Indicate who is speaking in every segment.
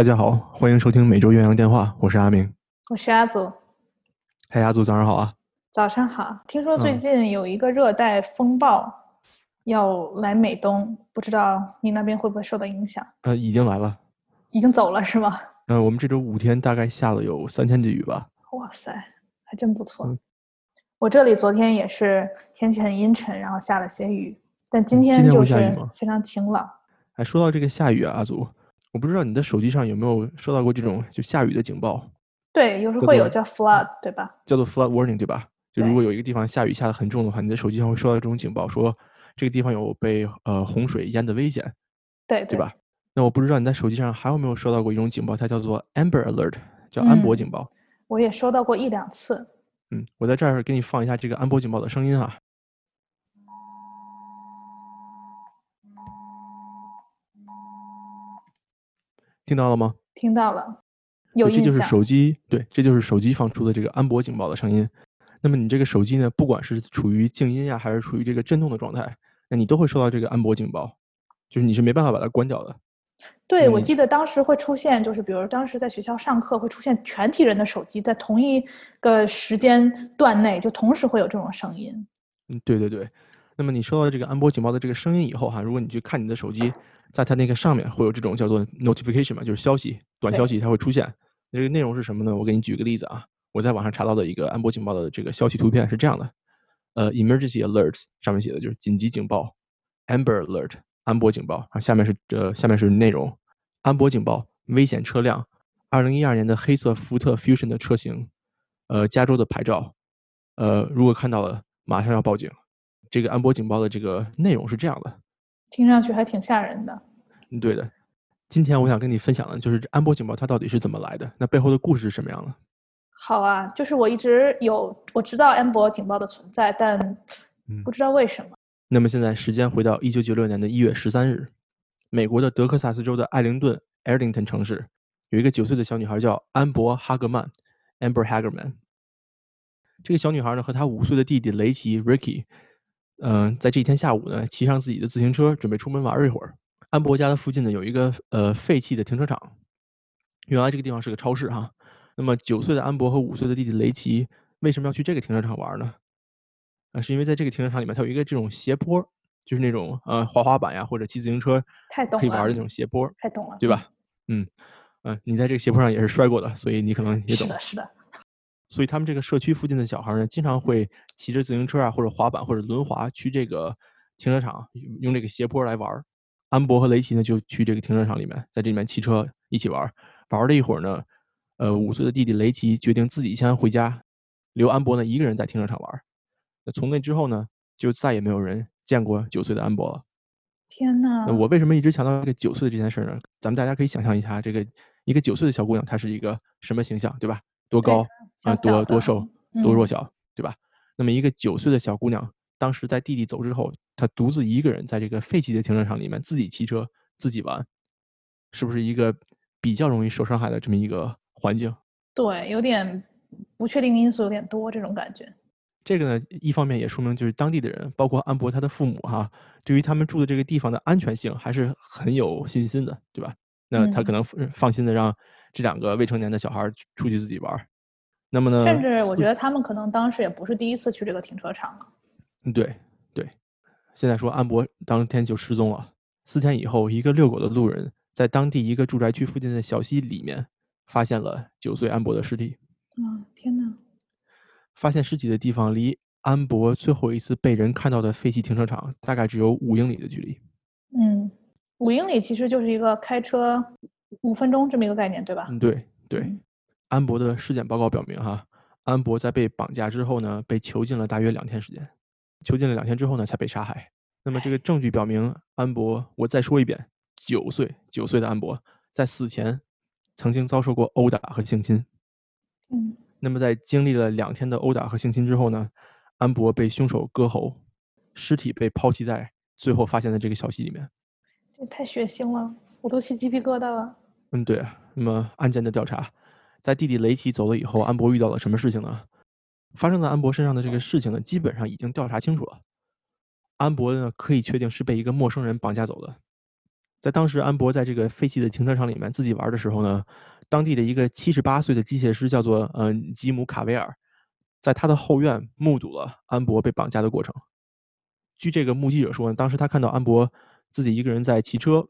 Speaker 1: 大家好，欢迎收听每周岳阳电话，我是阿明。
Speaker 2: 我是阿祖，
Speaker 1: 嗨，阿祖，早上好啊！
Speaker 2: 早上好。听说最
Speaker 1: 嗯
Speaker 2: 近有一个热带风暴要来美东，不知道你那边会不会受到影响？
Speaker 1: 呃，已经来了。
Speaker 2: 已经走了是吗？
Speaker 1: 嗯、我们这周五天大概下了有三天的雨吧。
Speaker 2: 哇塞，还真不错。
Speaker 1: 嗯
Speaker 2: 我这里昨天也是天气很阴沉，然后下了些雨，但今
Speaker 1: 天
Speaker 2: 天就是非常晴朗。
Speaker 1: 哎，说到这个下雨啊，阿祖，我不知道你的手机上有没有收到过这种就下雨的警报，
Speaker 2: 对，有时候会有叫 flood，对吧？
Speaker 1: 叫做 flood warning，对吧？就如果有一个地方下雨下的很重的话，你的手机上会收到这种警报，说这个地方有被呃洪水淹的危险，
Speaker 2: 对
Speaker 1: 对吧？那我不知道你在手机上还有没有收到过一种警报，它叫做 Amber Alert，叫安博
Speaker 2: 嗯
Speaker 1: 警报。
Speaker 2: 我也收到过一两次。
Speaker 1: 嗯，我在这儿给你放一下这个安博警报的声音啊。听到了吗？
Speaker 2: 听到了，有
Speaker 1: 对这就是。手机，对，这就是手机放出的这个安博警报的声音。那么你这个手机呢，不管是处于静音呀，还是处于这个震动的状态，那你都会收到这个安博警报，就是你是没办法把它关掉的。
Speaker 2: 对，我记得当时会出现，就是比如当时在学校上课会出现全体人的手机在同一个时间段内就同时会有这种声音。
Speaker 1: 嗯，对对对。那么你收到这个安博警报的这个声音以后哈，如果你去看你的手机，在它那个上面会有这种叫做 notification 嘛，就是消息，短消息它会出现。这个内容是什么呢？我给你举个例子啊，我在网上查到的一个安博警报的这个消息图片是这样的，呃，emergency alerts 上面写的就是紧急警报，amber alert 安博警报，啊，下面是呃下面是内容，安博警报，危险车辆，二零一二年的黑色福特 Fusion 的车型，呃，加州的牌照，呃，如果看到了，马上要报警。这个安博警报的这个内容是这样的，
Speaker 2: 听上去还挺吓人的。
Speaker 1: 嗯，对的。今天我想跟你分享的就是安博警报它到底是怎么来的，那背后的故事是什么样的？
Speaker 2: 好啊，就是我一直有我知道安博警报的存在，但
Speaker 1: 嗯
Speaker 2: 不知道为什么。
Speaker 1: 那么现在时间回到一九九六年的一月十三日，美国的德克萨斯州的艾灵顿 （Arlington） 城市，有一个九岁的小女孩叫安博·哈格曼 （Amber Hagerman）。这个小女孩呢和她五岁的弟弟雷奇 （Ricky），嗯、在这一天下午呢，骑上自己的自行车，准备出门玩一会儿。安博家的附近呢有一个呃废弃的停车场，原来这个地方是个超市哈。那么九岁的安博和五岁的弟弟雷奇为什么要去这个停车场玩呢？啊，是因为在这个停车场里面，它有一个这种斜坡，就是那种呃滑滑板呀或者骑自行车
Speaker 2: 太懂了
Speaker 1: 可以玩的那种斜坡，
Speaker 2: 太懂了，
Speaker 1: 对吧？嗯，嗯、你在这个斜坡上也是摔过的，所以你可能也懂。
Speaker 2: 是的，是的。
Speaker 1: 所以他们这个社区附近的小孩儿呢，经常会骑着自行车啊，或者滑板或者轮滑去这个停车场，用这个斜坡来玩儿。安博和雷奇呢就去这个停车场里面，在这里面骑车一起玩儿。玩了一会儿呢，呃，五岁的弟弟雷奇决定自己先回家，留安博呢一个人在停车场玩儿。那从那之后呢，就再也没有人见过九岁的安博了。
Speaker 2: 天呐，
Speaker 1: 那我为什么一直强调这个九岁的这件事呢？咱们大家可以想象一下，这个一个九岁的小姑娘，她是一个什么形象，对吧？多高，
Speaker 2: 小
Speaker 1: 呃，多多瘦，多弱
Speaker 2: 嗯
Speaker 1: 小，对吧？那么一个九岁的小姑娘，当时在弟弟走之后，她独自一个人在这个废弃的停车场里面自己骑车自己玩，是不是一个比较容易受伤害的这么一个环境？
Speaker 2: 对，有点不确定因素有点多，这种感觉。
Speaker 1: 这个呢，一方面也说明就是当地的人，包括安博他的父母哈，对于他们住的这个地方的安全性还是很有信心的，对吧？那他可
Speaker 2: 嗯
Speaker 1: 能放放心的让这两个未成年的小孩出去自己玩儿。那么呢，
Speaker 2: 甚至我觉得他们可能当时也不是第一次去这个停车场了。
Speaker 1: 嗯，对对，现在说安博当天就失踪了。四天以后，一个遛狗的路人在当地一个住宅区附近的小溪里面发现了九岁安博的尸体。
Speaker 2: 啊，天呐，
Speaker 1: 发现尸体的地方离安博最后一次被人看到的废弃停车场大概只有五英里的距离。
Speaker 2: 嗯，五英里其实就是一个开车五分钟这么一个概念，对吧？
Speaker 1: 嗯，对对
Speaker 2: 嗯。
Speaker 1: 安博的尸检报告表明，哈，安博在被绑架之后呢，被囚禁了大约两天时间，囚禁了两天之后呢，才被杀害。那么这个证据表明，安博，我再说一遍，九岁，九岁的安博在死前曾经遭受过殴打和性侵。
Speaker 2: 嗯，
Speaker 1: 那么在经历了两天的殴打和性侵之后呢，安博被凶手割喉，尸体被抛弃在最后发现的这个小溪里面。
Speaker 2: 这太血腥了，我都起鸡皮疙瘩了。
Speaker 1: 嗯，对啊。那么案件的调查，在弟弟雷奇走了以后，安博遇到了什么事情呢？发生在安博身上的这个事情呢，基本上已经调查清楚了。安博呢，可以确定是被一个陌生人绑架走的。在当时安博在这个废弃的停车场里面自己玩的时候呢，当地的一个七十八岁的机械师叫做嗯吉姆卡维尔，在他的后院目睹了安博被绑架的过程。据这个目击者说，当时他看到安博自己一个人在骑车，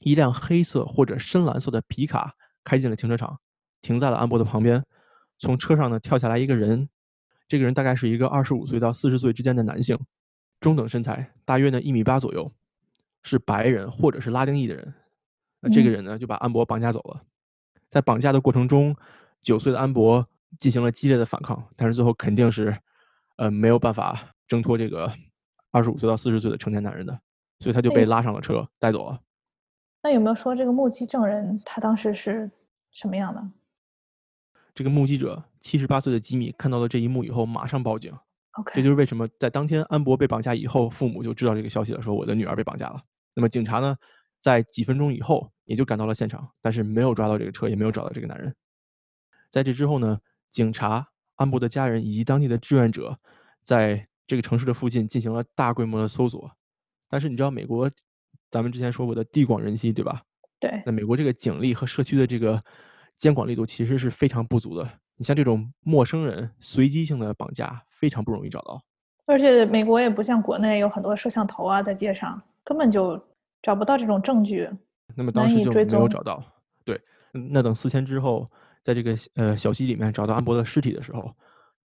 Speaker 1: 一辆黑色或者深蓝色的皮卡开进了停车场，停在了安博的旁边。从车上呢跳下来一个人，这个人大概是一个二十五岁到四十岁之间的男性，中等身材，大约呢一米八左右。是白人或者是拉丁裔的人，那这个人呢就把安博绑架走了。在绑架的过程中，九岁的安博进行了激烈的反抗，但是最后肯定是呃没有办法挣脱这个二十五岁到四十岁的成年男人的，所以他就被拉上了车带走了。
Speaker 2: 那有没有说这个目击证人他当时是什么样的？
Speaker 1: 这个目击者七十八岁的吉米看到了这一幕以后，马上报警。
Speaker 2: OK，
Speaker 1: 这就是为什么在当天安博被绑架以后，父母就知道这个消息了，说我的女儿被绑架了。那么警察呢，在几分钟以后也就赶到了现场，但是没有抓到这个车，也没有找到这个男人。在这之后呢，警察、安博的家人以及当地的志愿者，在这个城市的附近进行了大规模的搜索。但是你知道美国，咱们之前说过的地广人稀，对吧？
Speaker 2: 对。
Speaker 1: 那美国这个警力和社区的这个监管力度其实是非常不足的。你像这种陌生人随机性的绑架，非常不容易找到。
Speaker 2: 而且美国也不像国内有很多摄像头啊，在街上。根本就找不到这种证据，
Speaker 1: 那么当时就没有找到。对，那等四天之后，在这个呃小溪里面找到安博的尸体的时候，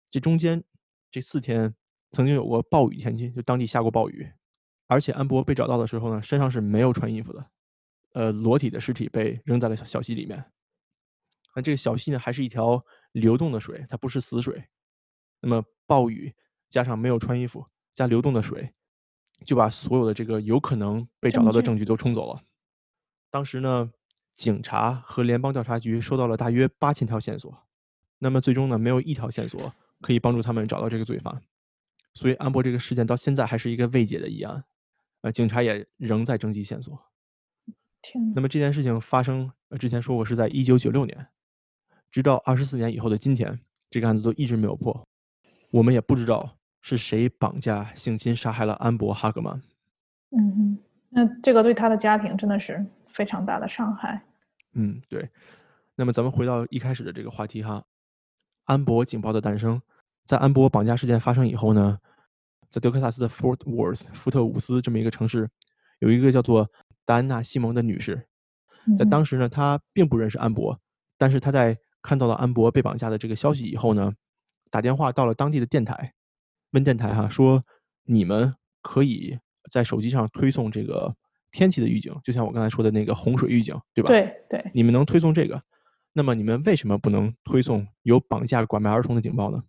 Speaker 1: 这中间这四天曾经有过暴雨天气，就当地下过暴雨，而且安博被找到的时候呢，身上是没有穿衣服的，呃，裸体的尸体被扔在了小溪里面。那这个小溪呢，还是一条流动的水，它不是死水。那么暴雨加上没有穿衣服加流动的水。就把所有的这个有可能被找到的证据都冲走了。当时呢，警察和联邦调查局收到了大约八千条线索，那么最终呢，没有一条线索可以帮助他们找到这个罪犯。所以安博这个事件到现在还是一个未解的疑案，呃，警察也仍在征集线索。
Speaker 2: 天。
Speaker 1: 那么这件事情发生，呃，之前说过是在一九九六年，直到二十四年以后的今天，这个案子都一直没有破，我们也不知道。是谁绑架、性侵、杀害了安博·哈格曼？
Speaker 2: 嗯嗯，那这个对他的家庭真的是非常大的伤害。
Speaker 1: 嗯，对。那么咱们回到一开始的这个话题哈，安博警报的诞生，在安博绑架事件发生以后呢，在德克萨斯的 Fort Worth 福特伍斯这么一个城市，有一个叫做达安娜·西蒙的女士，在当时呢，她并不认识安博，但是她在看到了安博被绑架的这个消息以后呢，打电话到了当地的电台。问电台哈，说你们可以在手机上推送这个天气的预警，就像我刚才说的那个洪水预警，对吧？
Speaker 2: 对对。
Speaker 1: 你们能推送这个，那么你们为什么不能推送有绑架拐卖儿童的警报呢？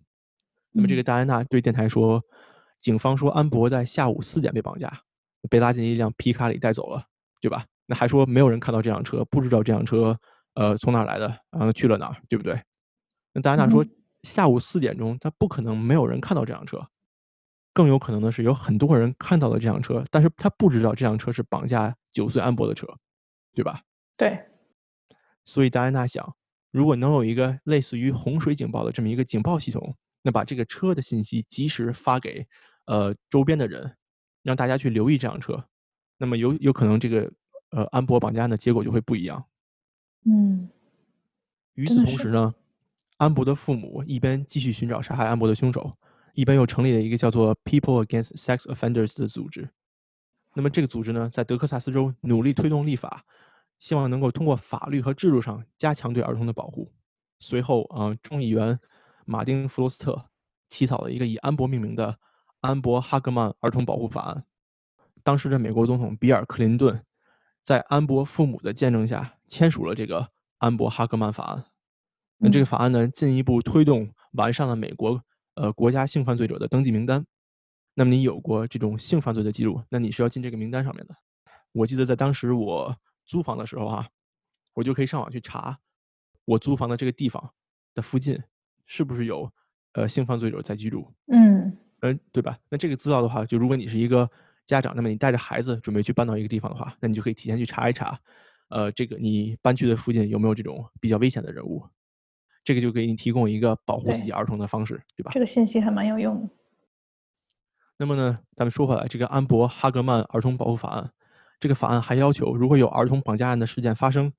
Speaker 1: 那么这个戴安娜对电台说，警方说安博在下午四点被绑架，被拉进一辆皮卡里带走了，对吧？那还说没有人看到这辆车，不知道这辆车呃从哪来的，然后去了哪儿，对不对？那戴安娜说。下午四点钟，他不可能没有人看到这辆车，更有可能的是有很多人看到了这辆车，但是他不知道这辆车是绑架九岁安博的车，对吧？
Speaker 2: 对。
Speaker 1: 所以戴安娜想，如果能有一个类似于洪水警报的这么一个警报系统，那把这个车的信息及时发给呃周边的人，让大家去留意这辆车，那么有有可能这个呃安博绑架案的结果就会不一样。
Speaker 2: 嗯。
Speaker 1: 与此同时呢？安博的父母一边继续寻找杀害安博的凶手，一边又成立了一个叫做 People Against Sex Offenders 的组织。那么这个组织呢，在德克萨斯州努力推动立法，希望能够通过法律和制度上加强对儿童的保护。随后，啊，众议员马丁·弗罗斯特起草了一个以安博命名的《安博·哈格曼儿童保护法案》。当时的美国总统比尔·克林顿在安博父母的见证下签署了这个《安博·哈格曼法案》。那这个法案呢，进一步推动完善了美国呃国家性犯罪者的登记名单。那么你有过这种性犯罪的记录，那你是要进这个名单上面的。我记得在当时我租房的时候啊，我就可以上网去查我租房的这个地方的附近是不是有呃性犯罪者在居住。
Speaker 2: 嗯
Speaker 1: 嗯，对吧？那这个资料的话，就如果你是一个家长，那么你带着孩子准备去搬到一个地方的话，那你就可以提前去查一查，呃，这个你搬去的附近有没有这种比较危险的人物。这个就给你提供一个保护自己儿童的方式，对吧？
Speaker 2: 这个信息还蛮有用的。
Speaker 1: 那么呢，咱们说回来，这个安博哈格曼儿童保护法案，这个法案还要求，如果有儿童绑架案的事件发生，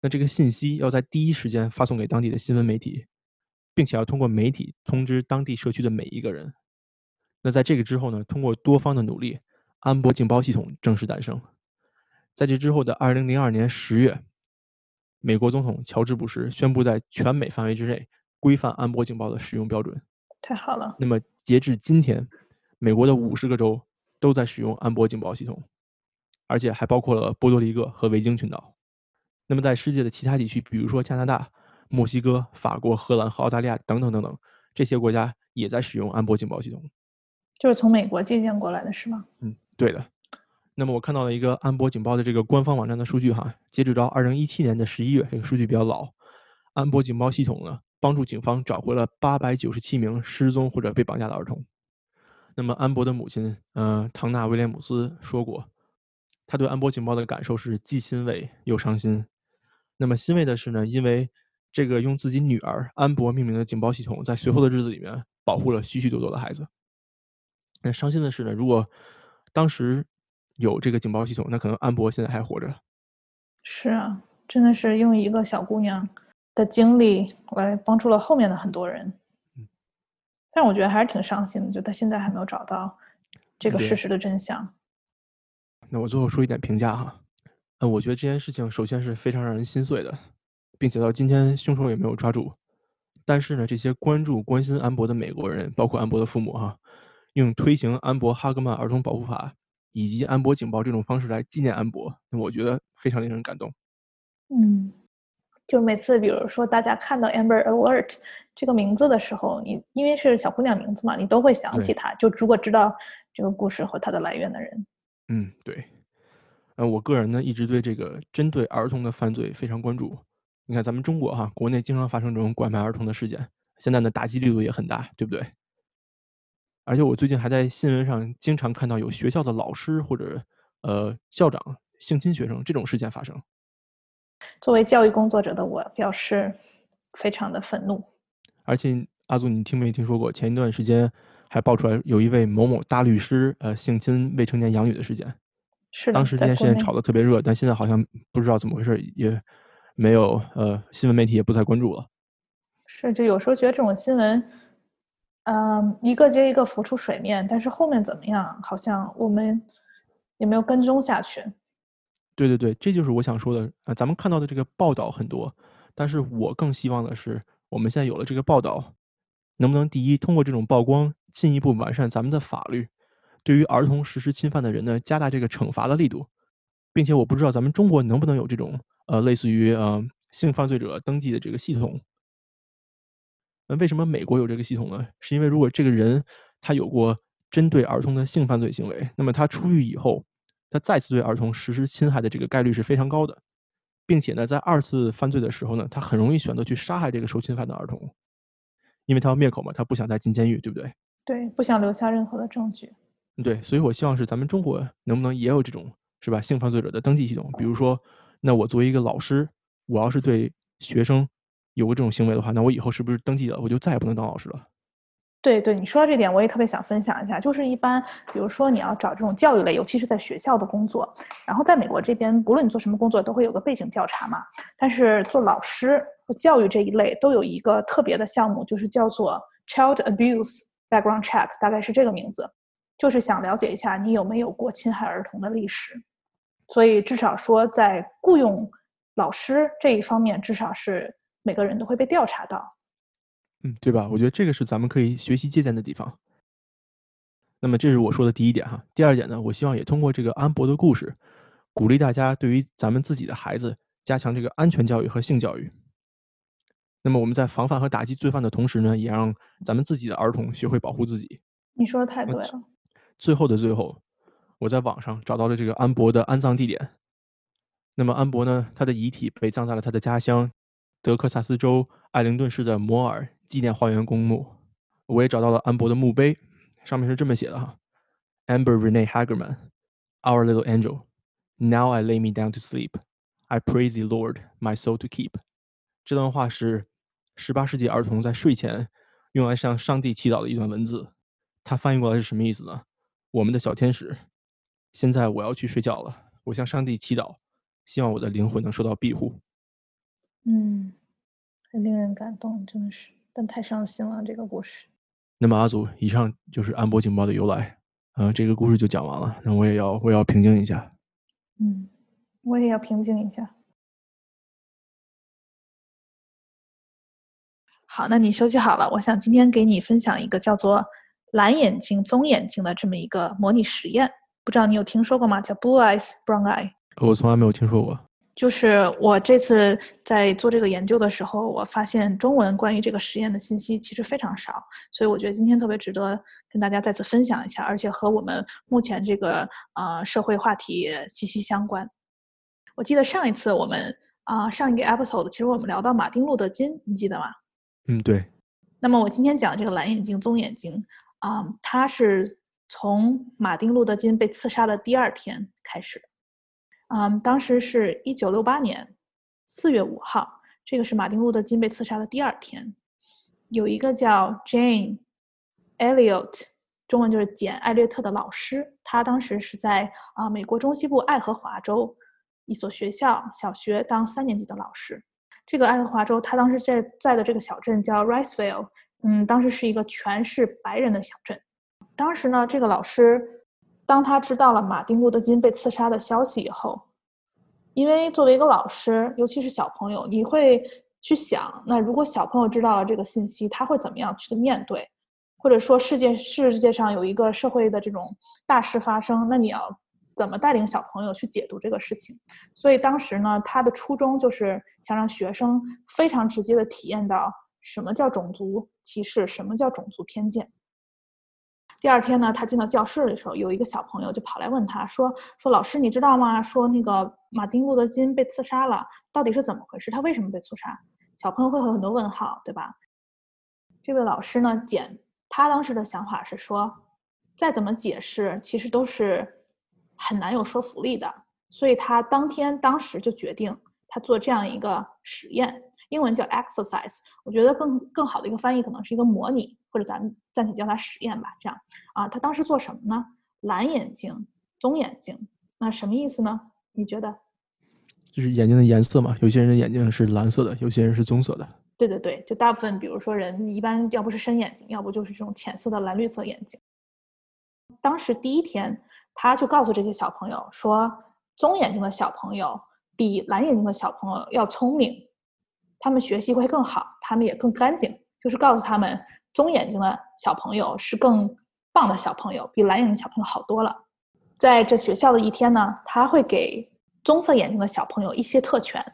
Speaker 1: 那这个信息要在第一时间发送给当地的新闻媒体，并且要通过媒体通知当地社区的每一个人。那在这个之后呢，通过多方的努力，安博警报系统正式诞生。在这之后的二零零二年十月，美国总统乔治·布什宣布在全美范围之内规范安博警报的使用标准。
Speaker 2: 太好了。
Speaker 1: 那么截至今天，美国的五十个州都在使用安博警报系统，而且还包括了波多黎各和维京群岛。那么在世界的其他地区，比如说加拿大、墨西哥、法国、荷兰和澳大利亚等等等等，这些国家也在使用安博警报系统。
Speaker 2: 就是从美国借鉴过来的是吗？
Speaker 1: 嗯，对的。那么我看到了一个安博警报的这个官方网站的数据哈，截止到二零一七年的十一月，这个数据比较老。安博警报系统呢，帮助警方找回了八百九十七名失踪或者被绑架的儿童。那么安博的母亲，嗯，唐纳威廉姆斯说过，他对安博警报的感受是既欣慰又伤心。那么欣慰的是呢，因为这个用自己女儿安博命名的警报系统，在随后的日子里面保护了许许多多的孩子。那伤心的是呢，如果当时。有这个警报系统，那可能安博现在还活着。
Speaker 2: 是啊，真的是用一个小姑娘的经历来帮助了后面的很多人。嗯，但我觉得还是挺伤心的，就他现在还没有找到这个事实的真相。
Speaker 1: 那我最后说一点评价哈，嗯，我觉得这件事情首先是非常让人心碎的，并且到今天凶手也没有抓住。但是呢，这些关注关心安博的美国人，包括安博的父母哈，用推行安博哈格曼儿童保护法。以及安博警报这种方式来纪念安博，我觉得非常令人感动。
Speaker 2: 嗯，就每次比如说大家看到 Amber Alert 这个名字的时候，你因为是小姑娘名字嘛，你都会想起她。就如果知道这个故事和它的来源的人，
Speaker 1: 嗯，对。呃，我个人呢一直对这个针对儿童的犯罪非常关注。你看咱们中国哈，国内经常发生这种拐卖儿童的事件，现在呢打击力度也很大，对不对？而且我最近还在新闻上经常看到有学校的老师或者呃校长性侵学生这种事件发生。
Speaker 2: 作为教育工作者的我表示非常的愤怒。
Speaker 1: 而且阿祖，你听没听说过前一段时间还爆出来有一位某某大律师呃性侵未成年养女的事件？
Speaker 2: 是。
Speaker 1: 当时这件事情炒得特别热，但现在好像不知道怎么回事，也没有呃新闻媒体也不再关注了。
Speaker 2: 是，就有时候觉得这种新闻。嗯，一个接一个浮出水面，但是后面怎么样？好像我们也没有跟踪下去。
Speaker 1: 对对对，这就是我想说的。呃，咱们看到的这个报道很多，但是我更希望的是，我们现在有了这个报道，能不能第一通过这种曝光，进一步完善咱们的法律，对于儿童实施侵犯的人呢，加大这个惩罚的力度，并且我不知道咱们中国能不能有这种呃类似于呃性犯罪者登记的这个系统。那为什么美国有这个系统呢？是因为如果这个人他有过针对儿童的性犯罪行为，那么他出狱以后，他再次对儿童实施侵害的这个概率是非常高的，并且呢，在二次犯罪的时候呢，他很容易选择去杀害这个受侵犯的儿童，因为他要灭口嘛，他不想再进监狱，对不对？
Speaker 2: 对，不想留下任何的证据。
Speaker 1: 对，所以我希望是咱们中国能不能也有这种是吧性犯罪者的登记系统？比如说，那我作为一个老师，我要是对学生。有过这种行为的话，那我以后是不是登记了，我就再也不能当老师了？
Speaker 2: 对对，你说到这点，我也特别想分享一下。就是一般，比如说你要找这种教育类，尤其是在学校的工作，然后在美国这边，不论你做什么工作，都会有个背景调查嘛。但是做老师和教育这一类，都有一个特别的项目，就是叫做 Child Abuse Background Check，大概是这个名字，就是想了解一下你有没有过侵害儿童的历史。所以至少说，在雇佣老师这一方面，至少是。每个人都会被调查到，
Speaker 1: 嗯，对吧？我觉得这个是咱们可以学习借鉴的地方。那么这是我说的第一点哈。第二点呢，我希望也通过这个安博的故事，鼓励大家对于咱们自己的孩子加强这个安全教育和性教育。那么我们在防范和打击罪犯的同时呢，也让咱们自己的儿童学会保护自己。
Speaker 2: 你说的太对了。
Speaker 1: 最后的最后，我在网上找到了这个安博的安葬地点。那么安博呢，他的遗体被葬在了他的家乡。德克萨斯州艾灵顿市的摩尔纪念花园公墓，我也找到了安博的墓碑，上面是这么写的哈：Amber Renee Hagerman, our little angel. Now I lay me down to sleep. I praise the Lord, my soul to keep. 这段话是18世纪儿童在睡前用来向上帝祈祷的一段文字。它翻译过来是什么意思呢？我们的小天使，现在我要去睡觉了，我向上帝祈祷，希望我的灵魂能受到庇护。
Speaker 2: 嗯，很令人感动，真的是，但太伤心了这个故事。
Speaker 1: 那么阿祖，以上就是安博警报的由来。嗯，这个故事就讲完了。那我也要，我也要平静一下。
Speaker 2: 嗯，我也要平静一下。好，那你休息好了。我想今天给你分享一个叫做“蓝眼睛棕眼睛”的这么一个模拟实验，不知道你有听说过吗？叫 “Blue Eyes Brown Eye”。
Speaker 1: 我从来没有听说过。
Speaker 2: 就是我这次在做这个研究的时候，我发现中文关于这个实验的信息其实非常少，所以我觉得今天特别值得跟大家再次分享一下，而且和我们目前这个呃社会话题息息相关。我记得上一次我们啊上一个 episode，其实我们聊到马丁路德金，你记得吗？
Speaker 1: 嗯，对。
Speaker 2: 那么我今天讲这个蓝眼睛棕眼睛啊，它是从马丁路德金被刺杀的第二天开始的。嗯，当时是一九六八年四月五号，这个是马丁路德金被刺杀的第二天。有一个叫 Jane Elliot，中文就是简·艾略特的老师，他当时是在啊美国中西部爱荷华州一所学校小学当三年级的老师。这个爱荷华州，他当时在在的这个小镇叫 Riceville，嗯，当时是一个全是白人的小镇。当时呢，这个老师。当他知道了马丁·路德·金被刺杀的消息以后，因为作为一个老师，尤其是小朋友，你会去想：那如果小朋友知道了这个信息，他会怎么样去面对？或者说，世界世界上有一个社会的这种大事发生，那你要怎么带领小朋友去解读这个事情？所以当时呢，他的初衷就是想让学生非常直接的体验到什么叫种族歧视，什么叫种族偏见。第二天呢，他进到教室的时候，有一个小朋友就跑来问他说：“说老师，你知道吗？说那个马丁路德金被刺杀了，到底是怎么回事？他为什么被刺杀？”小朋友会有很多问号，对吧？这位老师呢，简他当时的想法是说，再怎么解释，其实都是很难有说服力的，所以他当天当时就决定他做这样一个实验。英文叫 exercise，我觉得更更好的一个翻译可能是一个模拟，或者咱们暂且叫它实验吧。这样啊，他当时做什么呢？蓝眼睛、棕眼睛，那什么意思呢？你觉得？
Speaker 1: 就是眼睛的颜色嘛。有些人的眼睛是蓝色的，有些人是棕色的。
Speaker 2: 对对对，就大部分，比如说人一般要不是深眼睛，要不就是这种浅色的蓝绿色眼睛。当时第一天，他就告诉这些小朋友说，棕眼睛的小朋友比蓝眼睛的小朋友要聪明。他们学习会更好，他们也更干净。就是告诉他们，棕眼睛的小朋友是更棒的小朋友，比蓝眼睛小朋友好多了。在这学校的一天呢，他会给棕色眼睛的小朋友一些特权，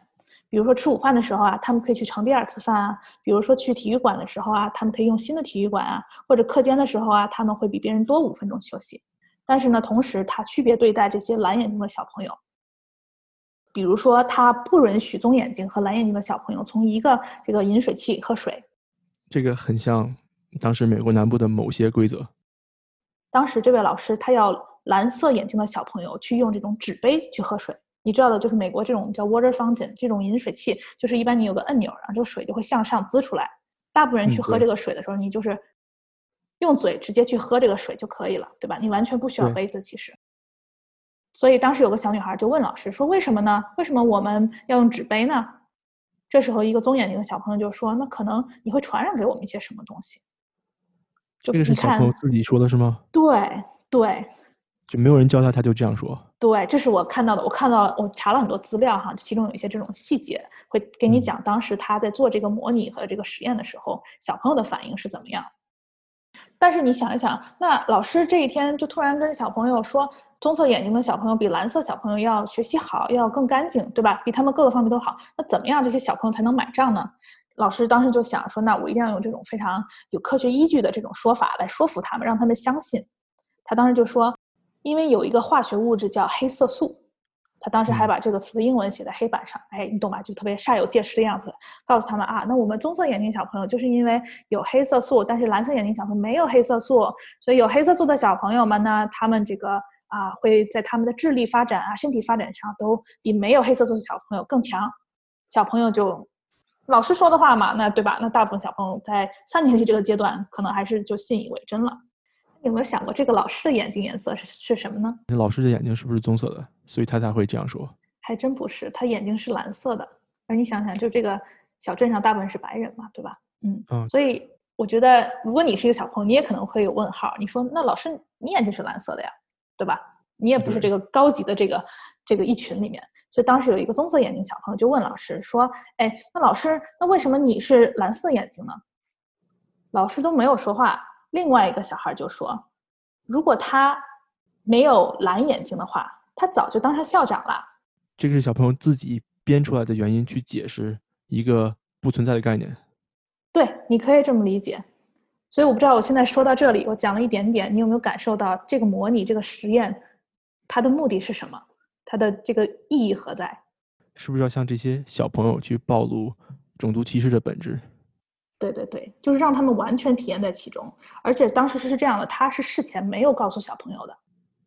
Speaker 2: 比如说吃午饭的时候啊，他们可以去盛第二次饭啊；比如说去体育馆的时候啊，他们可以用新的体育馆啊；或者课间的时候啊，他们会比别人多五分钟休息。但是呢，同时他区别对待这些蓝眼睛的小朋友。比如说，他不允许棕眼睛和蓝眼睛的小朋友从一个这个饮水器喝水。
Speaker 1: 这个很像当时美国南部的某些规则。
Speaker 2: 当时这位老师他要蓝色眼睛的小朋友去用这种纸杯去喝水。你知道的，就是美国这种叫 water fountain 这种饮水器，就是一般你有个按钮，然后这个水就会向上滋出来。大部分人去喝这个水的时候，你就是用嘴直接去喝这个水就可以了，对吧？你完全不需要杯子，其实。所以当时有个小女孩就问老师说：“为什么呢？为什么我们要用纸杯呢？”这时候一个棕眼睛的小朋友就说：“那可能你会传染给我们一些什么东西。”
Speaker 1: 这个是小朋友自己说的是吗？
Speaker 2: 对对，
Speaker 1: 就没有人教他，他就这样说。
Speaker 2: 对，这是我看到的。我看到，我查了很多资料哈，其中有一些这种细节会给你讲当时他在做这个模拟和这个实验的时候，小朋友的反应是怎么样。但是你想一想，那老师这一天就突然跟小朋友说。棕色眼睛的小朋友比蓝色小朋友要学习好，要更干净，对吧？比他们各个方面都好。那怎么样这些小朋友才能买账呢？老师当时就想说，那我一定要用这种非常有科学依据的这种说法来说服他们，让他们相信。他当时就说，因为有一个化学物质叫黑色素。他当时还把这个词的英文写在黑板上，哎，你懂吧？就特别煞有介事的样子，告诉他们啊，那我们棕色眼睛小朋友就是因为有黑色素，但是蓝色眼睛小朋友没有黑色素，所以有黑色素的小朋友们呢，他们这个。啊，会在他们的智力发展啊、身体发展上都比没有黑色素的小朋友更强。小朋友就老师说的话嘛，那对吧？那大部分小朋友在三年级这个阶段，可能还是就信以为真了。有没有想过这个老师的眼睛颜色是是什么呢？
Speaker 1: 那老师的眼睛是不是棕色的？所以他才会这样说。
Speaker 2: 还真不是，他眼睛是蓝色的。而你想想，就这个小镇上大部分是白人嘛，对吧？嗯
Speaker 1: 嗯
Speaker 2: 所以我觉得，如果你是一个小朋友，你也可能会有问号。你说，那老师你眼睛是蓝色的呀，对吧？你也不是这个高级的这个这个一群里面。所以当时有一个棕色眼睛小朋友就问老师说：“哎，那老师，那为什么你是蓝色眼睛呢？”老师都没有说话。另外一个小孩就说：“如果他没有蓝眼睛的话，他早就当上校长了。”
Speaker 1: 这个是小朋友自己编出来的原因去解释一个不存在的概念。
Speaker 2: 对，你可以这么理解。所以我不知道我现在说到这里，我讲了一点点，你有没有感受到这个模拟这个实验，它的目的是什么？它的这个意义何在？
Speaker 1: 是不是要向这些小朋友去暴露种族歧视的本质？
Speaker 2: 对对对，就是让他们完全体验在其中。而且当时是这样的，他是事前没有告诉小朋友的，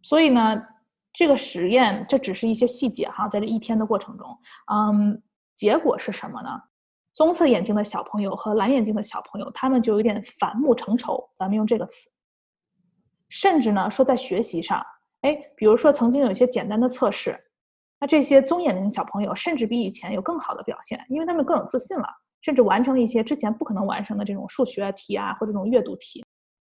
Speaker 2: 所以呢，这个实验这只是一些细节哈，在这一天的过程中，嗯，结果是什么呢？棕色眼睛的小朋友和蓝眼睛的小朋友，他们就有点反目成仇，咱们用这个词。甚至呢，说在学习上，哎，比如说曾经有一些简单的测试，那这些棕眼睛的小朋友甚至比以前有更好的表现，因为他们更有自信了，甚至完成了一些之前不可能完成的这种数学题啊，或者这种阅读题。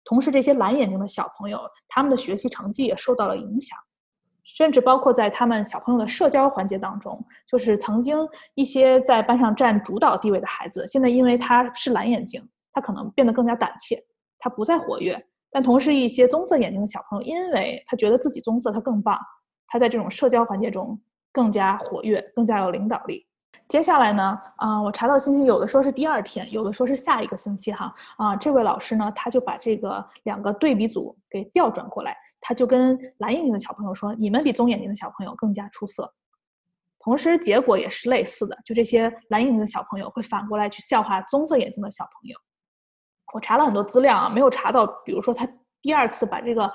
Speaker 2: 同时，这些蓝眼睛的小朋友，他们的学习成绩也受到了影响。甚至包括在他们小朋友的社交环节当中，就是曾经一些在班上占主导地位的孩子，现在因为他是蓝眼睛，他可能变得更加胆怯，他不再活跃。但同时，一些棕色眼睛的小朋友，因为他觉得自己棕色他更棒，他在这种社交环节中更加活跃，更加有领导力。接下来呢，啊、我查到信息，有的说是第二天，有的说是下一个星期哈。啊、这位老师呢，他就把这个两个对比组给调转过来，他就跟蓝眼睛的小朋友说：“你们比棕眼睛的小朋友更加出色。”同时，结果也是类似的，就这些蓝眼睛的小朋友会反过来去笑话棕色眼睛的小朋友。我查了很多资料啊，没有查到，比如说他第二次把这个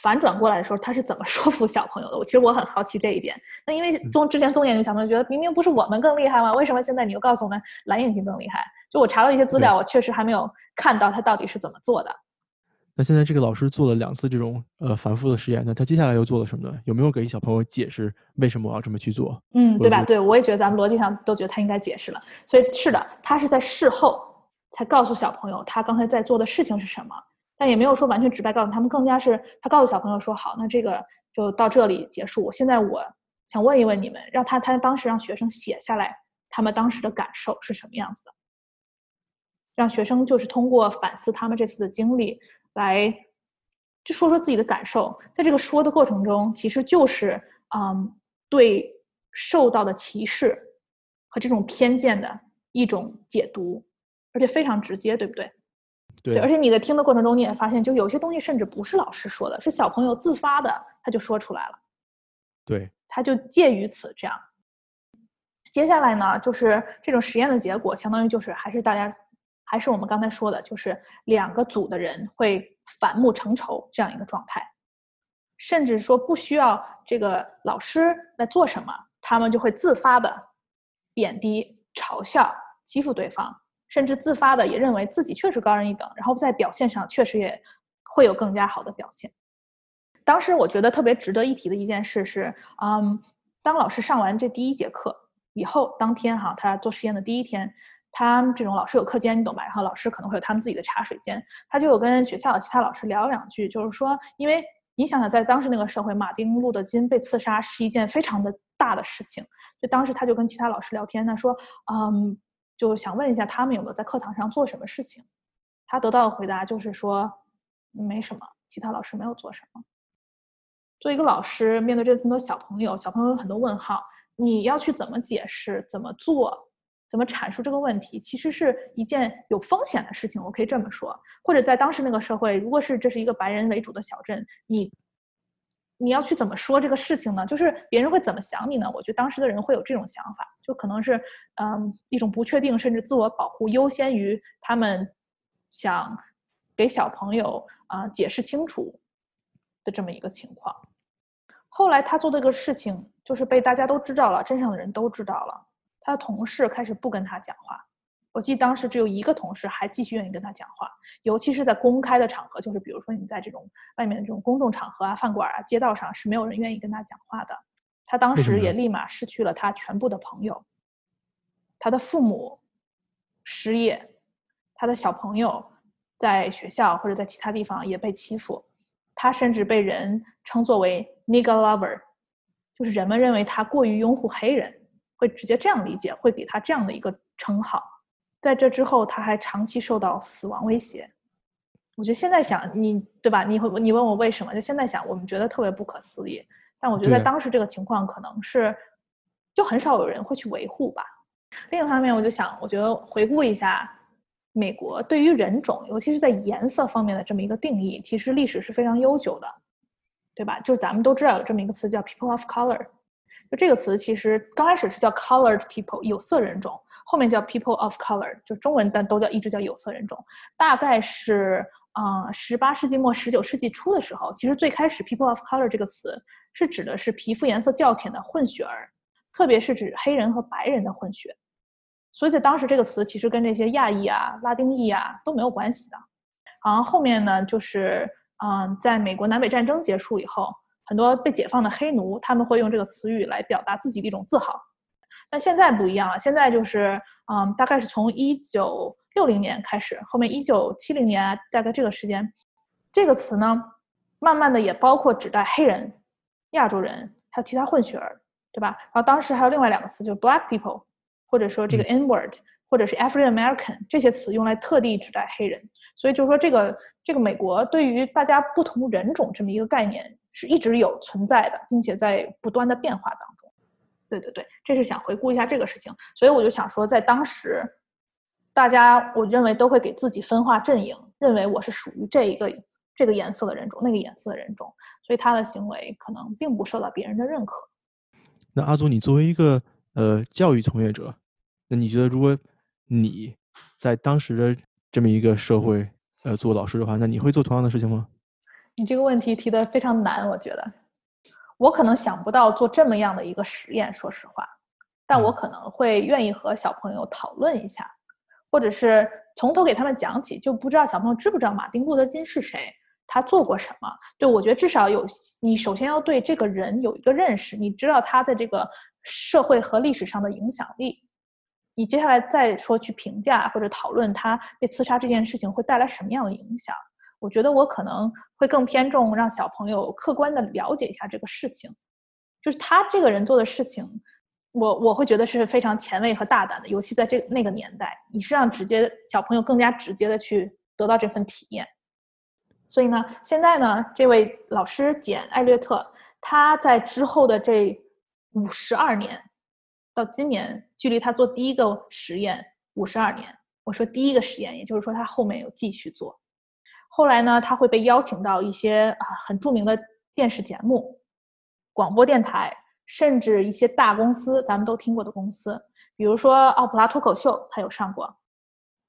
Speaker 2: 反转过来的时候，他是怎么 说服小朋友的？我其实我很好奇这一点。那因为棕之前棕眼睛小朋友觉得明明不是我们更厉害吗？为什么现在你又告诉我们蓝眼睛更厉害？就我查到一些资料，我确实还没有看到他到底是怎么做的。
Speaker 1: 那现在这个老师做了两次这种呃反复的实验，那他接下来又做了什么呢？有没有给小朋友解释为什么我要这么去做？
Speaker 2: 嗯，对吧？对，我也觉得咱们逻辑上都觉得他应该解释了。所以是的，他是在事后才告诉小朋友他刚才在做的事情是什么，但也没有说完全直白告诉他们，更加是他告诉小朋友说：“好，那这个就到这里结束。现在我想问一问你们，让他他当时让学生写下来他们当时的感受是什么样子的，让学生就是通过反思他们这次的经历来就说说自己的感受，在这个说的过程中，其实就是嗯对受到的歧视和这种偏见的一种解读，而且非常直接，对不对？
Speaker 1: 对，
Speaker 2: 而且你在听的过程中，你也发现，就有些东西甚至不是老师说的，是小朋友自发的，他就说出来了，
Speaker 1: 对，
Speaker 2: 他就介于此这样。接下来呢，就是这种实验的结果，相当于就是还是大家，还是我们刚才说的，就是两个组的人会反目成仇这样一个状态，甚至说不需要这个老师来做什么，他们就会自发的贬低、嘲笑、欺负对方，甚至自发的也认为自己确实高人一等，然后在表现上确实也会有更加好的表现。当时我觉得特别值得一提的一件事是，嗯，当老师上完这第一节课以后，当天哈，他做实验的第一天，他这种老师有课间，你懂吧？然后老师可能会有他们自己的茶水间，他就有跟学校的其他老师聊两句，就是说，因为你想想，在当时那个社会，马丁路德金被刺杀是一件非常的大的事情，就当时他就跟其他老师聊天，他说，嗯，就想问一下他们有没有在课堂上做什么事情，他得到的回答就是说，没什么，其他老师没有做什么。作为一个老师，面对这么多小朋友，小朋友有很多问号，你要去怎么解释、怎么做、怎么阐述这个问题，其实是一件有风险的事情。我可以这么说，或者在当时那个社会，如果是这是一个白人为主的小镇，你你要去怎么说这个事情呢？就是别人会怎么想你呢？我觉得当时的人会有这种想法，就可能是嗯一种不确定，甚至自我保护优先于他们想给小朋友啊、解释清楚的这么一个情况。后来他做这个事情，就是被大家都知道了，镇上的人都知道了。他的同事开始不跟他讲话。我我记得当时只有一个同事还继续愿意跟他讲话，尤其是在公开的场合，就是比如说你在这种外面的这种公众场合啊、饭馆啊、街道上，是没有人愿意跟他讲话的。他当时也立马失去了他全部的朋友，他的父母失业，他的小朋友在学校或者在其他地方也被欺负，他甚至被人称作为 nigger lover，就是人们认为他过于拥护黑人，会直接这样理解，会给他这样的一个称号。在这之后，他还长期受到死亡威胁。我觉得现在想你，对吧？你会你问我为什么？就现在想，我们觉得特别不可思议。但我觉得在当时这个情况，可能是就很少有人会去维护吧。另一方面，我就想，我觉得回顾一下美国对于人种，尤其是在颜色方面的这么一个定义，其实历史是非常悠久的，对吧？就是咱们都知道有这么一个词叫 “people of color”。就这个词，其实刚开始是叫 colored people，有色人种，后面叫 people of color，就中文但都叫一直叫有色人种。大概是啊，十八世纪末十九世纪初的时候，其实最开始 people of color 这个词是指的是皮肤颜色较浅的混血儿，特别是指黑人和白人的混血。所以在当时这个词其实跟这些亚裔啊、拉丁裔啊都没有关系的。然后后面呢，就是嗯，在美国南北战争结束以后。很多被解放的黑奴，他们会用这个词语来表达自己的一种自豪。但现在不一样了，现在就是，嗯，大概是从一九六零年开始，后面一九七零年大概这个时间，这个词呢，慢慢的也包括指代黑人、亚洲人，还有其他混血儿，对吧？然后当时还有另外两个词，就是 black people，或者说这个 N word，或者是 African American 这些词用来特地指代黑人。所以就是说，这个这个美国对于大家不同人种这么一个概念。是一直有存在的，并且在不断的变化当中。对对对，这是想回顾一下这个事情。所以我就想说，在当时，大家我认为都会给自己分化阵营，认为我是属于这一个这个颜色的人种，那个颜色的人种，所以他的行为可能并不受到别人的认可。
Speaker 1: 那阿祖，你作为一个呃教育从业者，那你觉得如果你在当时的这么一个社会呃做老师的话，那你会做同样的事情吗？
Speaker 2: 你这个问题提的非常难，我觉得，我可能想不到做这么样的一个实验，说实话，但我可能会愿意和小朋友讨论一下，或者是从头给他们讲起，就不知道小朋友知不知道马丁路德金是谁，他做过什么？对我觉得至少有，你首先要对这个人有一个认识，你知道他在这个社会和历史上的影响力，你接下来再说去评价或者讨论他被刺杀这件事情会带来什么样的影响。我觉得我可能会更偏重让小朋友客观的了解一下这个事情，就是他这个人做的事情，我我会觉得是非常前卫和大胆的，尤其在这那个年代，你是让直接小朋友更加直接的去得到这份体验。所以呢，现在呢，这位老师简·艾略特，他在之后的这五十二年，到今年，距离他做第一个实验五十二年。我说第一个实验，也就是说他后面有继续做。后来呢，他会被邀请到一些啊很著名的电视节目、广播电台，甚至一些大公司，咱们都听过的公司，比如说奥普拉脱口秀，他有上过；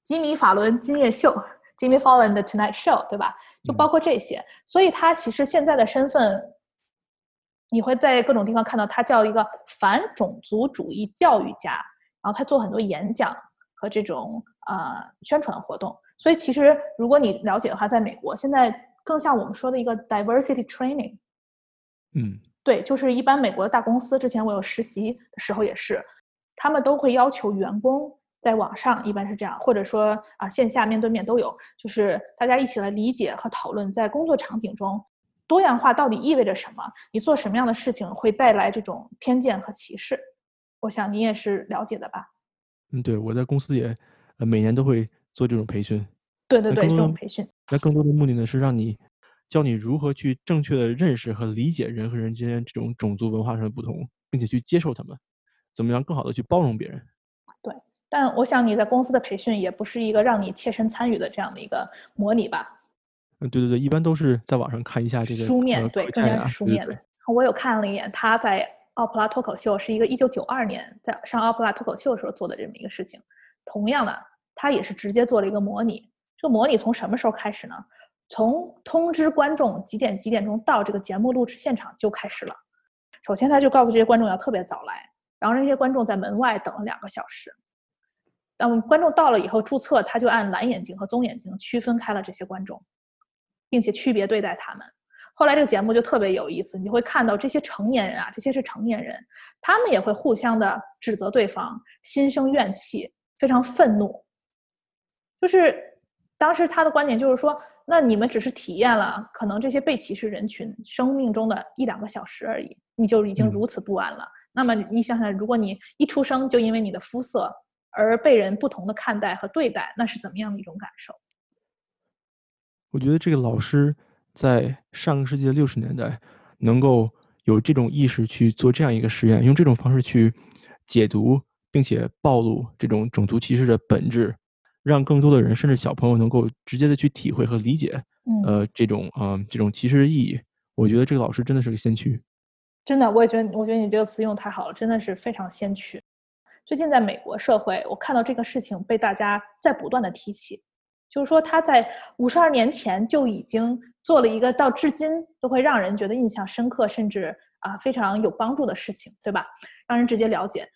Speaker 2: 吉米·法伦今夜秀 （Jimmy Fallon 的 Tonight Show），对吧？就包括这些。所以他其实现在的身份，你会在各种地方看到他叫一个反种族主义教育家，然后他做很多演讲和这种啊宣传活动。所以其实，如果你了解的话，在美国现在更像我们说的一个 diversity training。
Speaker 1: 嗯，
Speaker 2: 对，就是一般美国的大公司，之前我有实习的时候也是，他们都会要求员工在网上，一般是这样，或者说啊线下面对面都有，就是大家一起来理解和讨论，在工作场景中多样化到底意味着什么？你做什么样的事情会带来这种偏见和歧视？我想你也是了解的吧？
Speaker 1: 嗯，对，我在公司也呃每年都会。做这种培训，
Speaker 2: 对对对，这种培训。
Speaker 1: 那更多的目的呢，是让你教你如何去正确的认识和理解人和人之间这种种族文化上的不同，并且去接受他们，怎么样更好的去包容别人。
Speaker 2: 对，但我想你在公司的培训也不是一个让你切身参与的这样的一个模拟吧？
Speaker 1: 嗯，对对对，一般都是在网上看一下这个
Speaker 2: 书面，对，更加
Speaker 1: 是
Speaker 2: 书面的。我有看了一眼，他在奥普拉脱口秀是一个一九九二年在上奥普拉脱口秀的时候做的这么一个事情，同样的。他也是直接做了一个模拟，这个模拟从什么时候开始呢？从通知观众几点几点钟到这个节目录制现场就开始了。首先，他就告诉这些观众要特别早来，然后那些观众在门外等了两个小时。当观众到了以后注册，他就按蓝眼睛和棕眼睛区分开了这些观众，并且区别对待他们。后来这个节目就特别有意思，你会看到这些成年人啊，这些是成年人，他们也会互相的指责对方，心生怨气，非常愤怒。就是当时他的观点就是说，那你们只是体验了可能这些被歧视人群生命中的一两个小时而已，你就已经如此不安了。那么你想想，如果你一出生就因为你的肤色而被人不同的看待和对待，那是怎么样的一种感受？
Speaker 1: 我觉得这个老师。在上个世纪的六十年代，能够有这种意识去做这样一个实验，用这种方式去解读并且暴露这种种族歧视的本质，让更多的人甚至小朋友能够直接的去体会和理解，呃，这种呃这种其实的意义。我觉得这个老师真的是个先驱。
Speaker 2: 真的，我也觉得，我觉得你这个词用太好了，真的是非常先驱。最近在美国社会，我看到这个事情被大家在不断的提起。就是说，他在五十二年前就已经做了一个到至今都会让人觉得印象深刻，甚至啊非常有帮助的事情，对吧？让人直接了解。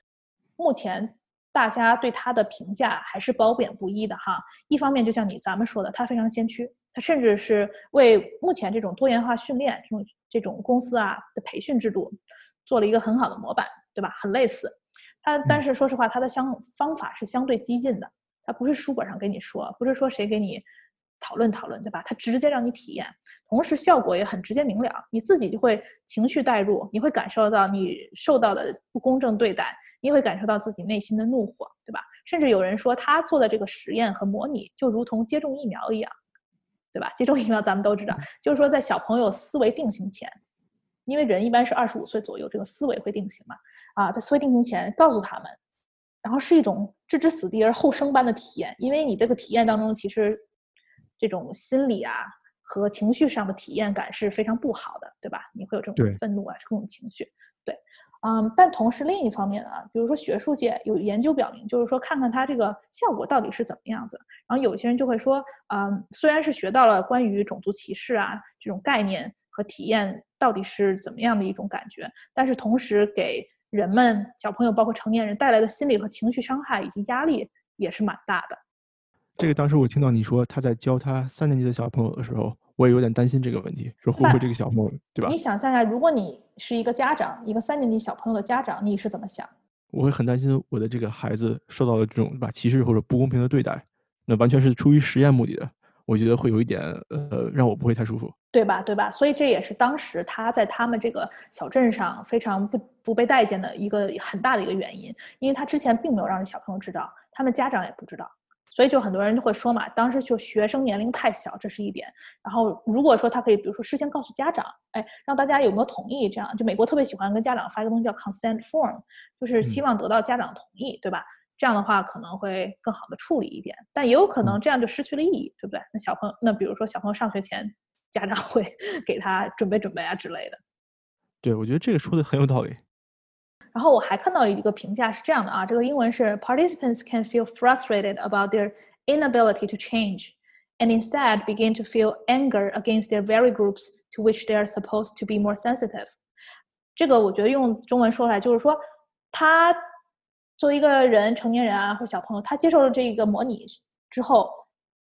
Speaker 2: 目前大家对他的评价还是褒贬不一的哈。一方面，就像你咱们说的，他非常先驱，他甚至是为目前这种多元化训练这种这种公司啊的培训制度做了一个很好的模板，对吧？很类似。他但是说实话，他的相方法是相对激进的。他不是书本上跟你说，不是说谁给你讨论讨论，对吧？他直接让你体验，同时效果也很直接明了，你自己就会情绪带入，你会感受到你受到的不公正对待，你会感受到自己内心的怒火，对吧？甚至有人说他做的这个实验和模拟就如同接种疫苗一样，对吧？接种疫苗咱们都知道，就是说在小朋友思维定型前，因为人一般是二十五岁左右，这个思维会定型嘛，啊，在思维定型前告诉他们。然后是一种置之死地而后生般的体验，因为你这个体验当中，其实这种心理啊和情绪上的体验感是非常不好的，对吧？你会有这种愤怒啊这种情绪，对，嗯，但同时另一方面呢，比如说学术界有研究表明，就是说看看它这个效果到底是怎么样子。然后有些人就会说，嗯，虽然是学到了关于种族歧视啊这种概念和体验到底是怎么样的一种感觉，但是同时给。人们、小朋友，包括成年人带来的心理和情绪伤害以及压力也是蛮大的。
Speaker 1: 这个当时我听到你说他在教他三年级的小朋友的时候，我也有点担心这个问题，说会不会这个小朋友，对吧？
Speaker 2: 你想象一下，如果你是一个家长，一个三年级小朋友的家长，你是怎么想？
Speaker 1: 我会很担心我的这个孩子受到了这种对吧歧视或者不公平的对待，那完全是出于实验目的的。我觉得会有一点，呃，让我不会太舒服，
Speaker 2: 对吧？对吧？所以这也是当时他在他们这个小镇上非常不不被待见的一个很大的一个原因，因为他之前并没有让小朋友知道，他们家长也不知道，所以就很多人就会说嘛，当时就学生年龄太小，这是一点。然后如果说他可以，比如说事先告诉家长，哎，让大家有没有同意，这样就美国特别喜欢跟家长发一个东西叫 consent form，就是希望得到家长同意，对吧？这样的话可能会更好的处理一点，但也有可能这样就失去了意义，对不对？那小朋友，那比如说小朋友上学前，家长会 给他准备准备啊之类的。
Speaker 1: 对，我觉得这个说的很有道理。
Speaker 2: 然后我还看到一个评价是这样的啊，这个英文是 Participants can feel frustrated about their inability to change, and instead begin to feel anger against their very groups to which they are supposed to be more sensitive。这个我觉得用中文说出来就是说他。作为一个人，成年人啊，或小朋友，他接受了这一个模拟之后，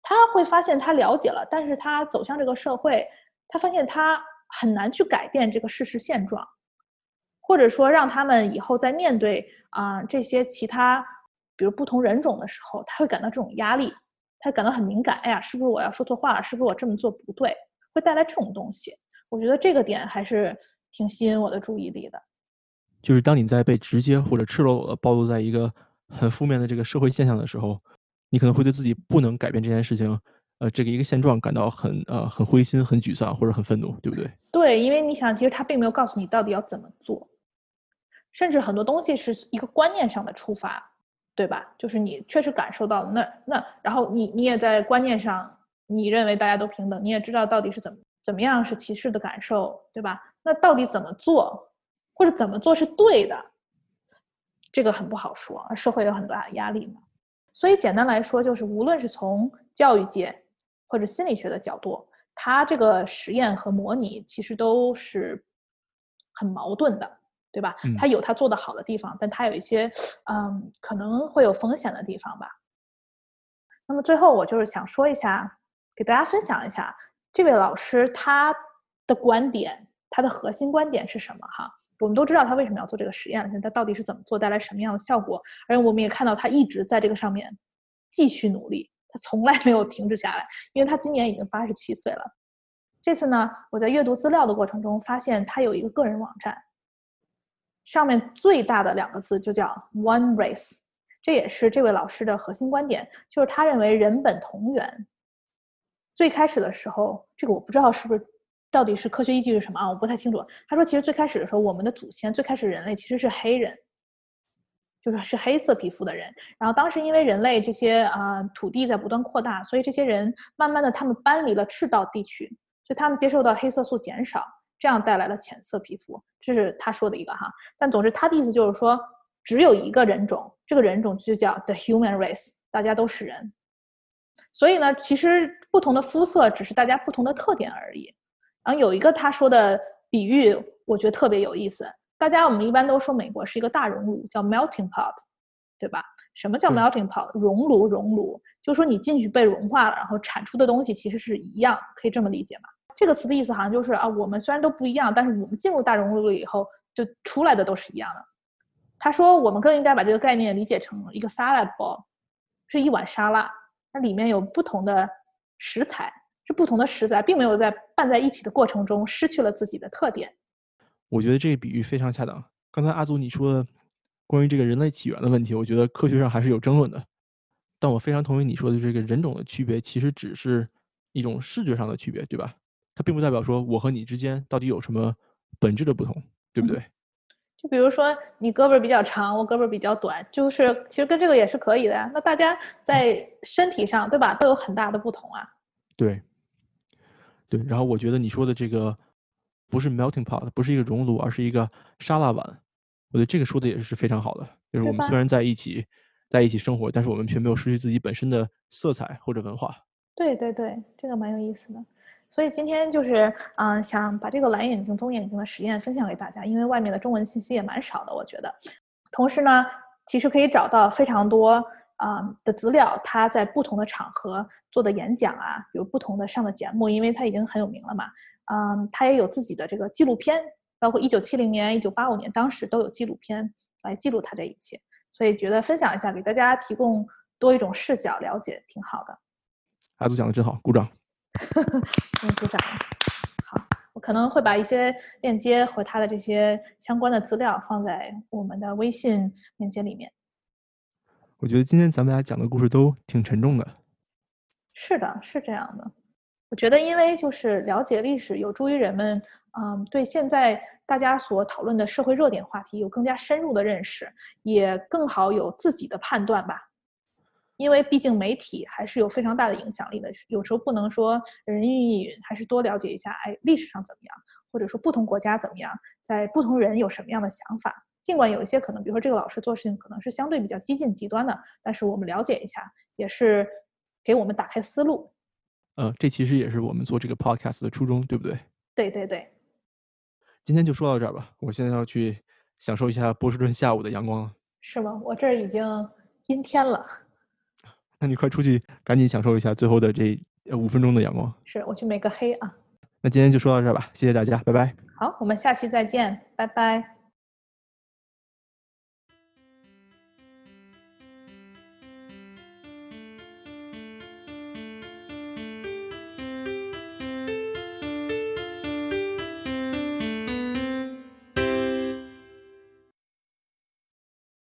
Speaker 2: 他会发现他了解了，但是他走向这个社会，他发现他很难去改变这个事实现状，或者说让他们以后在面对啊这些其他，比如不同人种的时候，他会感到这种压力，他感到很敏感。哎呀，是不是我要说错话了？是不是我这么做不对？会带来这种东西。我觉得这个点还是挺吸引我的注意力的。
Speaker 1: 就是当你在被直接或者赤裸裸的暴露在一个很负面的这个社会现象的时候，你可能会对自己不能改变这件事情，呃，这个一个现状感到很呃很灰心、很沮丧或者很愤怒，对不对？
Speaker 2: 对，因为你想，其实他并没有告诉你到底要怎么做，甚至很多东西是一个观念上的出发，对吧？就是你确实感受到了，那那然后你你也在观念上，你认为大家都平等，你也知道到底是怎么怎么样是歧视的感受，对吧？那到底怎么做？或者怎么做是对的，这个很不好说，社会有很大的压力嘛。所以简单来说，就是无论是从教育界或者心理学的角度，它这个实验和模拟其实都是很矛盾的，对吧？他有他做的好的地方，但他有一些嗯可能会有风险的地方吧。那么最后我就是想说一下，给大家分享一下这位老师他的观点，他的核心观点是什么哈？我们都知道他为什么要做这个实验，现在他到底是怎么做，带来什么样的效果？而且我们也看到他一直在这个上面继续努力，他从来没有停止下来，因为他今年已经八十七岁了。这次呢，我在阅读资料的过程中发现他有一个个人网站，上面最大的两个字就叫 One Race。这也是这位老师的核心观点，就是他认为人本同源。最开始的时候，这个我不知道是不是到底是科学依据是什么啊？我不太清楚。他说，其实最开始的时候，我们的祖先最开始人类其实是黑人，就是是黑色皮肤的人。然后当时因为人类这些啊土地在不断扩大，所以这些人慢慢的他们搬离了赤道地区，所以他们接受到黑色素减少，这样带来了浅色皮肤。这是他说的一个哈。但总之他的意思就是说。只有一个人种，这个人种就叫 the human race，大家都是人。所以呢，其实不同的肤色只是大家不同的特点而已。然后有一个他说的比喻，我觉得特别有意思。大家我们一般都说美国是一个大熔炉，叫 melting pot，对吧？什么叫 melting pot？熔炉，熔炉，就说你进去被融化了，然后产出的东西其实是一样，可以这么理解吗？这个词的意思好像就是啊，我们虽然都不一样，但是我们进入大熔炉了以后，就出来的都是一样的。他说：“我们更应该把这个概念理解成一个 salad bowl，是一碗沙拉，那里面有不同的食材，是不同的食材，并没有在拌在一起的过程中失去了自己的特点。”
Speaker 1: 我觉得这个比喻非常恰当。刚才阿祖你说的关于这个人类起源的问题，我觉得科学上还是有争论的。但我非常同意你说的这个人种的区别，其实只是一种视觉上的区别，对吧？它并不代表说我和你之间到底有什么本质的不同，对不对？
Speaker 2: 就比如说你胳膊比较长，我胳膊比较短，就是其实跟这个也是可以的呀。那大家在身体上，对吧，都有很大的不同啊。
Speaker 1: 对，对。然后我觉得你说的这个不是 melting pot，不是一个熔炉，而是一个沙拉碗。我觉得这个说的也是非常好的。就是我们虽然在一起，在一起生活，但是我们却没有失去自己本身的色彩或者文化。
Speaker 2: 对对对，这个蛮有意思的。所以今天就是，嗯，想把这个蓝眼睛、棕眼睛的实验分享给大家，因为外面的中文信息也蛮少的，我觉得。同时呢，其实可以找到非常多啊的资料，他在不同的场合做的演讲啊，有不同的上的节目，因为他已经很有名了嘛。嗯，他也有自己的这个纪录片，包括一九七零年、一九八五年，当时都有纪录片来记录他这一切。所以觉得分享一下，给大家提供多一种视角了解，挺好的。
Speaker 1: 阿祖讲的真好，鼓掌。
Speaker 2: 呵呵，嗯，鼓掌。好，我可能会把一些链接和他的这些相关的资料放在我们的微信链接里面。
Speaker 1: 我觉得今天咱们俩讲的故事都挺沉重的。
Speaker 2: 是的，是这样的。我觉得，因为就是了解历史，有助于人们，嗯，对现在大家所讨论的社会热点话题有更加深入的认识，也更好有自己的判断吧。因为毕竟媒体还是有非常大的影响力的，有时候不能说人云亦云，还是多了解一下，哎，历史上怎么样，或者说不同国家怎么样，在不同人有什么样的想法。尽管有一些可能，比如说这个老师做事情可能是相对比较激进极端的，但是我们了解一下，也是给我们打开思路。
Speaker 1: 呃，这其实也是我们做这个 podcast 的初衷，对不对？
Speaker 2: 对对对。
Speaker 1: 今天就说到这儿吧，我现在要去享受一下波士顿下午的阳光了。
Speaker 2: 是吗？我这儿已经阴天了。
Speaker 1: 那你快出去，赶紧享受一下最后的这五分钟的阳光。
Speaker 2: 是我去美个黑啊。
Speaker 1: 那今天就说到这儿吧，谢谢大家，拜拜。
Speaker 2: 好，我们下期再见，拜拜。